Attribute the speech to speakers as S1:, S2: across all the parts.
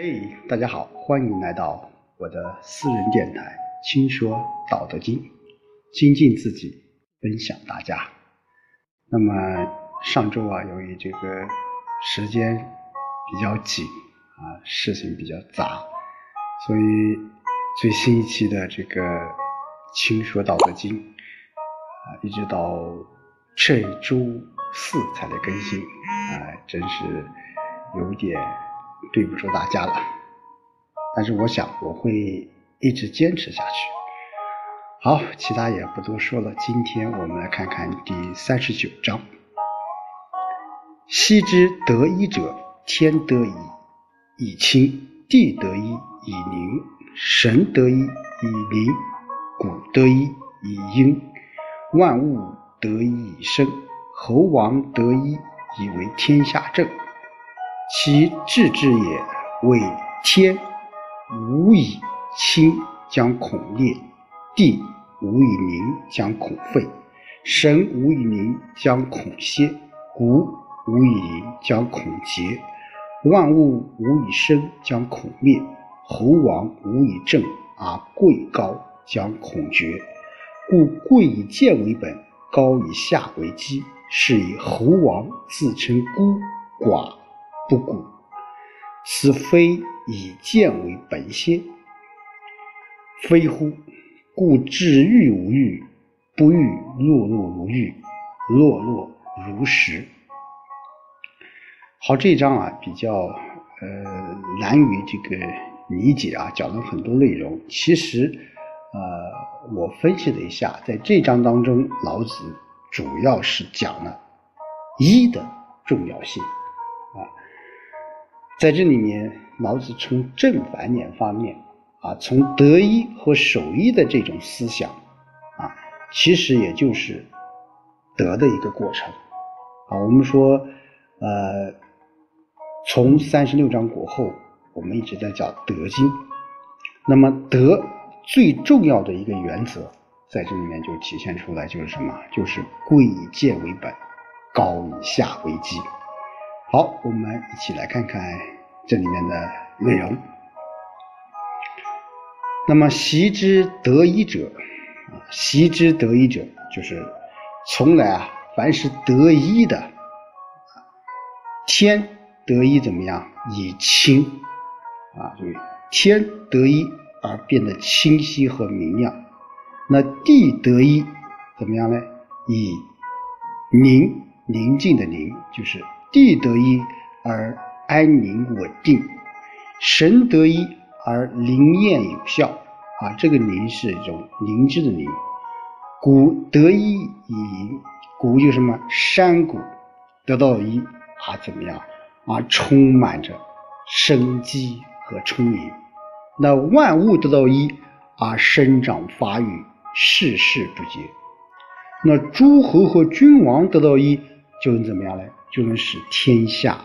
S1: 嘿，大家好，欢迎来到我的私人电台《轻说道德经》，精进自己，分享大家。那么上周啊，由于这个时间比较紧啊，事情比较杂，所以最新一期的这个《轻说道德经》啊，一直到这周四才来更新啊，真是有点。对不住大家了，但是我想我会一直坚持下去。好，其他也不多说了。今天我们来看看第三十九章：昔之得一者，天得一以清；地得一以宁；神得一以灵；谷得一以阴；万物得一以生；猴王得一以为天下正。其治之也，为天无以清将恐裂，地无以宁将恐废，神无以宁将恐歇，谷无以盈将恐竭，万物无以生将恐灭，猴王无以正而贵高将恐绝。故贵以贱为本，高以下为基。是以猴王自称孤寡。不古，此非以贱为本心。非乎？故至欲无欲，不欲落落如玉，落落如石。好，这一章啊比较呃难于这个理解啊，讲了很多内容。其实呃，我分析了一下，在这章当中，老子主要是讲了一的重要性。在这里面，老子从正反两方面啊，从得一和守一的这种思想啊，其实也就是德的一个过程啊。我们说，呃，从三十六章过后，我们一直在讲德经。那么德最重要的一个原则，在这里面就体现出来，就是什么？就是贵以贱为本，高以下为基。好，我们一起来看看这里面的内容。那么，习之得一者，习之得一者，就是从来啊，凡是得一的，天得一怎么样？以清，啊，就是天得一而变得清晰和明亮。那地得一怎么样呢？以宁，宁静的宁，就是。地得一而安宁稳定，神得一而灵验有效啊！这个灵是一种灵智的灵。谷得一以盈，谷就什么山谷得到一啊怎么样啊？充满着生机和充盈。那万物得到一而生长发育，世事不竭。那诸侯和君王得到一就能怎么样呢？就能使天下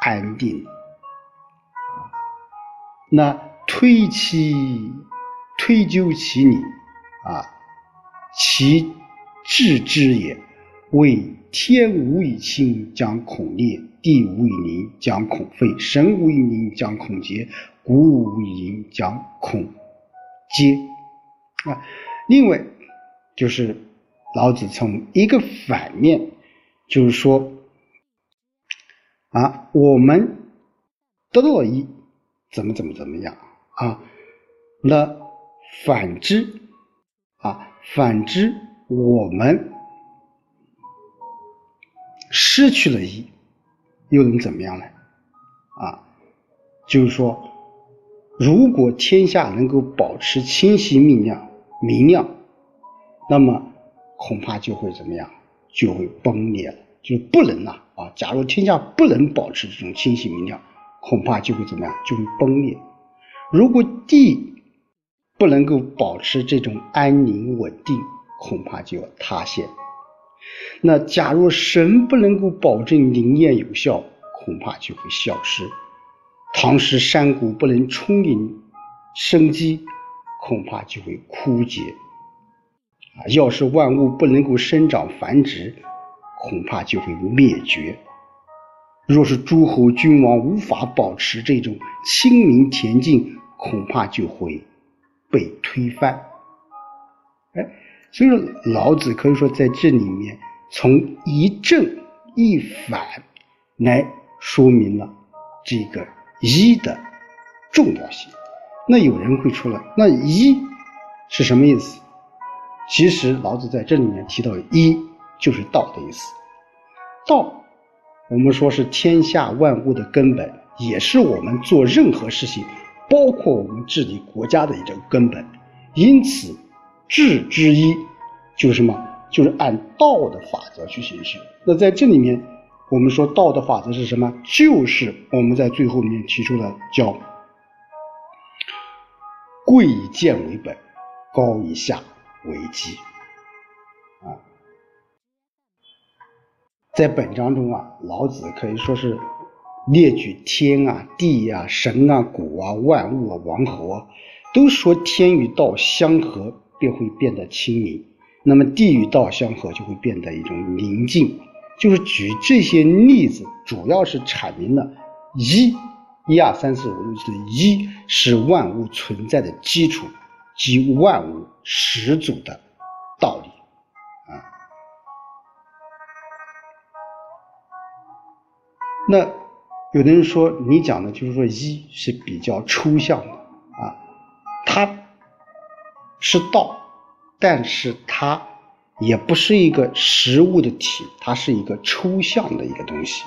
S1: 安定。那推其推究其理啊，其治之也，为天无以清将恐裂，地无以宁将恐废，神无以宁将恐竭，谷无以盈将恐竭。啊，另外就是老子从一个反面，就是说。啊，我们得到了一，怎么怎么怎么样啊？那反之啊，反之，我们失去了一，又能怎么样呢？啊，就是说，如果天下能够保持清晰明亮明亮，那么恐怕就会怎么样？就会崩裂了。就不能呐啊！假如天下不能保持这种清晰明亮，恐怕就会怎么样？就会崩裂。如果地不能够保持这种安宁稳定，恐怕就要塌陷。那假如神不能够保证灵验有效，恐怕就会消失。唐时山谷不能充盈生机，恐怕就会枯竭。啊，要是万物不能够生长繁殖。恐怕就会灭绝若是诸侯君王无法保持这种清明恬静，恐怕就会被推翻。哎，所以说老子可以说在这里面从一正一反来说明了这个一的重要性。那有人会说了，那一是什么意思？其实老子在这里面提到一就是道的意思。道，我们说是天下万物的根本，也是我们做任何事情，包括我们治理国家的一种根本。因此，治之一就是什么？就是按道的法则去行事。那在这里面，我们说道的法则是什么？就是我们在最后面提出的叫。贵以贱为本，高以下为基。在本章中啊，老子可以说是列举天啊、地啊、神啊、谷啊、万物啊、王侯啊，都说天与道相合便会变得亲民，那么地与道相合就会变得一种宁静。就是举这些例子，主要是阐明了一。一二三四五六七的一是万物存在的基础及万物始祖的道理那有的人说你讲的就是说一是比较抽象的啊，它是道，但是它也不是一个实物的体，它是一个抽象的一个东西。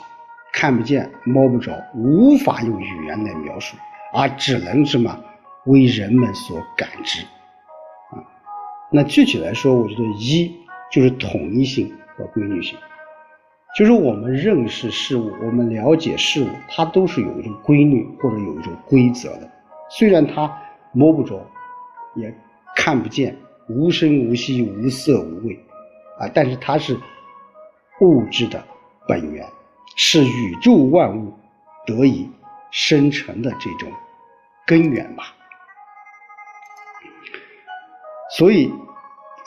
S1: 看不见摸不着，无法用语言来描述，而只能什么为人们所感知啊？那具体来说，我觉得一就是统一性和规律性，就是我们认识事物，我们了解事物，它都是有一种规律或者有一种规则的。虽然它摸不着，也看不见，无声无息，无色无味啊，但是它是物质的本源。是宇宙万物得以生成的这种根源吧。所以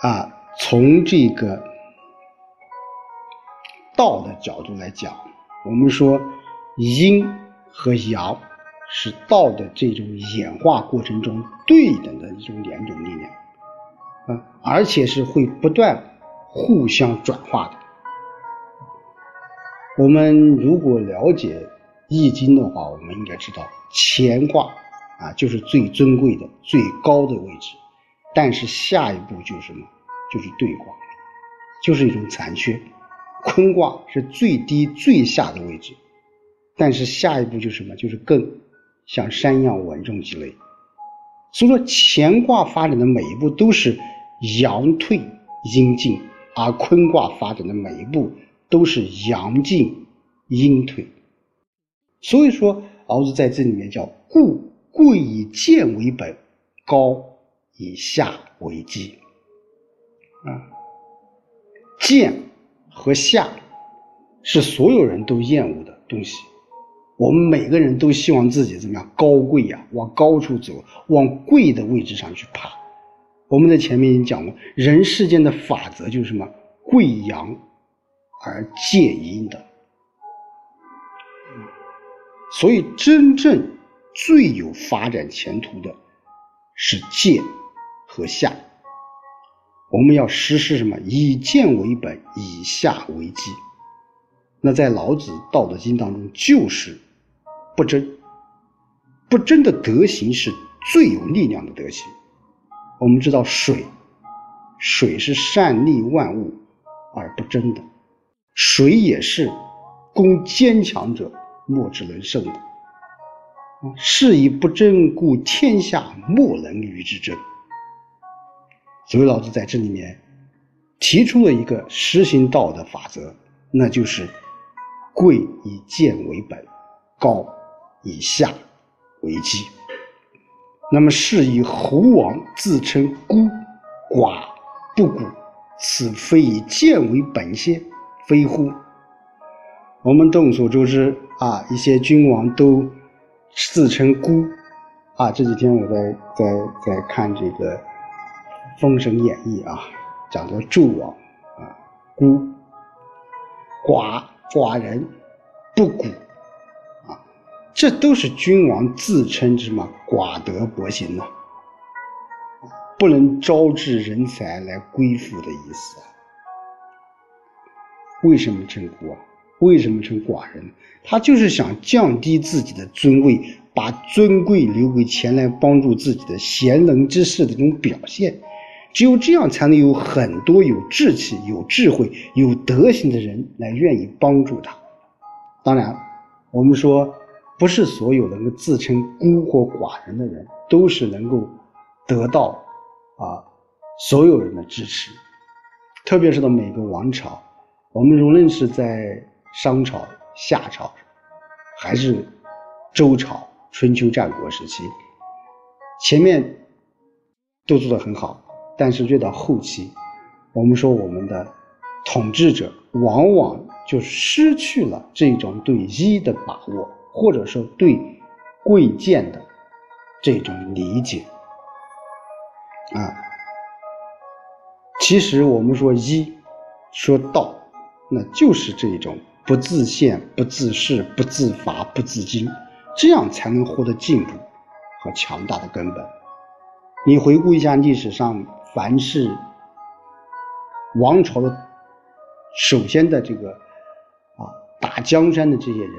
S1: 啊，从这个道的角度来讲，我们说阴和阳是道的这种演化过程中对等的一种两种力量啊，而且是会不断互相转化的。我们如果了解《易经》的话，我们应该知道乾卦啊就是最尊贵的、最高的位置，但是下一步就是什么？就是兑卦，就是一种残缺。坤卦是最低最下的位置，但是下一步就是什么？就是更像山一样稳重积累。所以说，乾卦发展的每一步都是阳退阴进，而坤卦发展的每一步。都是阳进阴退，所以说老子在这里面叫故贵以贱为本，高以下为基。啊，贱和下是所有人都厌恶的东西，我们每个人都希望自己怎么样高贵呀，往高处走，往贵的位置上去爬。我们在前面已经讲过，人世间的法则就是什么贵阳。而戒阴的，所以真正最有发展前途的是戒和下。我们要实施什么？以剑为本，以下为基。那在老子《道德经》当中，就是不争。不争的德行是最有力量的德行。我们知道水，水是善利万物而不争的。水也是，攻坚强者莫之能胜的。是以不争，故天下莫能与之争。所以老子在这里面提出了一个实行道的法则，那就是贵以贱为本，高以下为基。那么是以猴王自称孤寡不古，此非以贱为本先？非乎？我们众所周知啊，一些君王都自称孤啊。这几天我在在在看这个《封神演义》啊，讲的纣王啊，孤寡寡人不古啊，这都是君王自称之嘛寡德薄行呐，不能招致人才来归附的意思。为什么称孤啊？为什么称寡人？他就是想降低自己的尊位，把尊贵留给前来帮助自己的贤能之士的这种表现。只有这样，才能有很多有志气、有智慧、有德行的人来愿意帮助他。当然，我们说，不是所有能够自称孤或寡人的人，都是能够得到啊所有人的支持。特别是到每个王朝，我们无论是在商朝、夏朝，还是周朝、春秋战国时期，前面都做得很好。但是越到后期，我们说我们的统治者往往就失去了这种对一的把握，或者说对贵贱的这种理解啊。其实我们说一，说道，那就是这种不自限、不自恃、不自伐、不自矜，这样才能获得进步和强大的根本。你回顾一下历史上。凡是王朝的首先的这个啊打江山的这些人，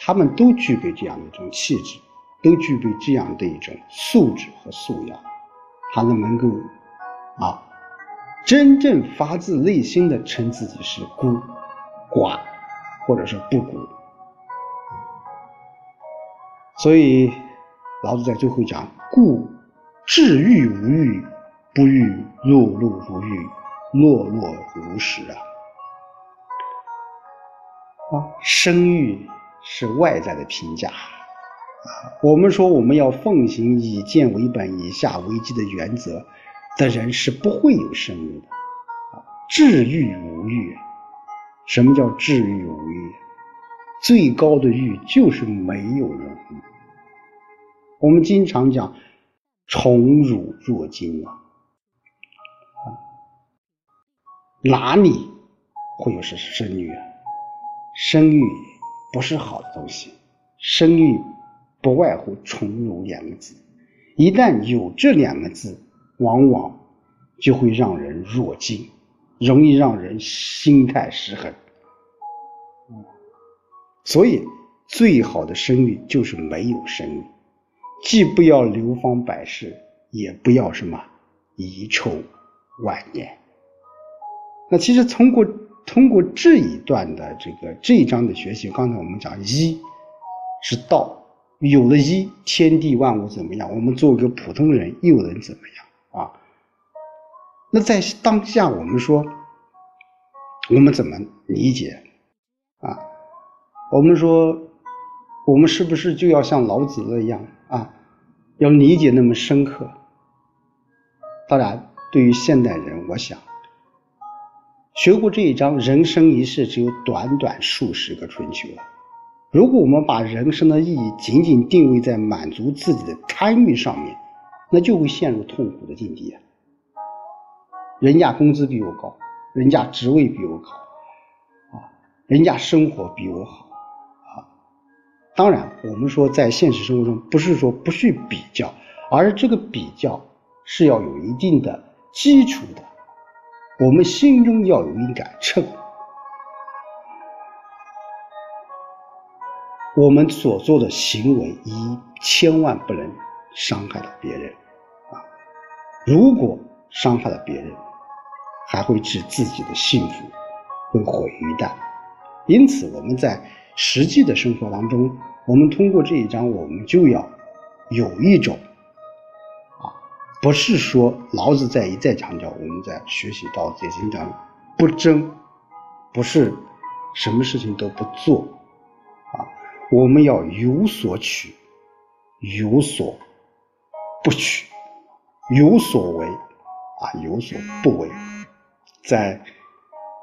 S1: 他们都具备这样的一种气质，都具备这样的一种素质和素养，他们能够啊真正发自内心的称自己是孤寡，或者是不孤。所以老子在最后讲：“故治欲无欲。”不欲碌碌如玉，落落如石啊！啊，声誉是外在的评价啊。我们说我们要奉行以贱为本、以下为基的原则的人是不会有声誉的啊。治欲无欲，什么叫治欲无欲？最高的欲就是没有人我们经常讲宠辱若惊啊。哪里会有是声誉啊？声誉不是好的东西，声誉不外乎宠辱两个字。一旦有这两个字，往往就会让人弱惊，容易让人心态失衡。所以，最好的声誉就是没有声誉，既不要流芳百世，也不要什么遗臭万年。那其实通过通过这一段的这个这一章的学习，刚才我们讲一是道，有了一，天地万物怎么样？我们做个普通人又能怎么样啊？那在当下，我们说我们怎么理解啊？我们说我们是不是就要像老子那样啊？要理解那么深刻？当然，对于现代人，我想。学过这一章，人生一世只有短短数十个春秋了。如果我们把人生的意义仅仅定位在满足自己的贪欲上面，那就会陷入痛苦的境地啊！人家工资比我高，人家职位比我高，啊，人家生活比我好，啊。当然，我们说在现实生活中，不是说不去比较，而这个比较是要有一定的基础的。我们心中要有一杆秤，我们所做的行为一千万不能伤害到别人啊！如果伤害了别人，还会致自己的幸福会毁于一旦。因此，我们在实际的生活当中，我们通过这一章，我们就要有一种。不是说老子在一再强调，我们在学习道德经讲不争，不是什么事情都不做啊，我们要有所取，有所不取，有所为啊，有所不为，在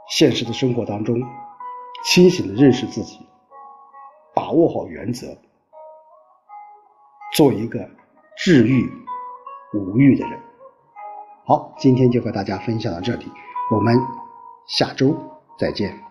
S1: 现实的生活当中，清醒的认识自己，把握好原则，做一个治愈。无欲的人，好，今天就和大家分享到这里，我们下周再见。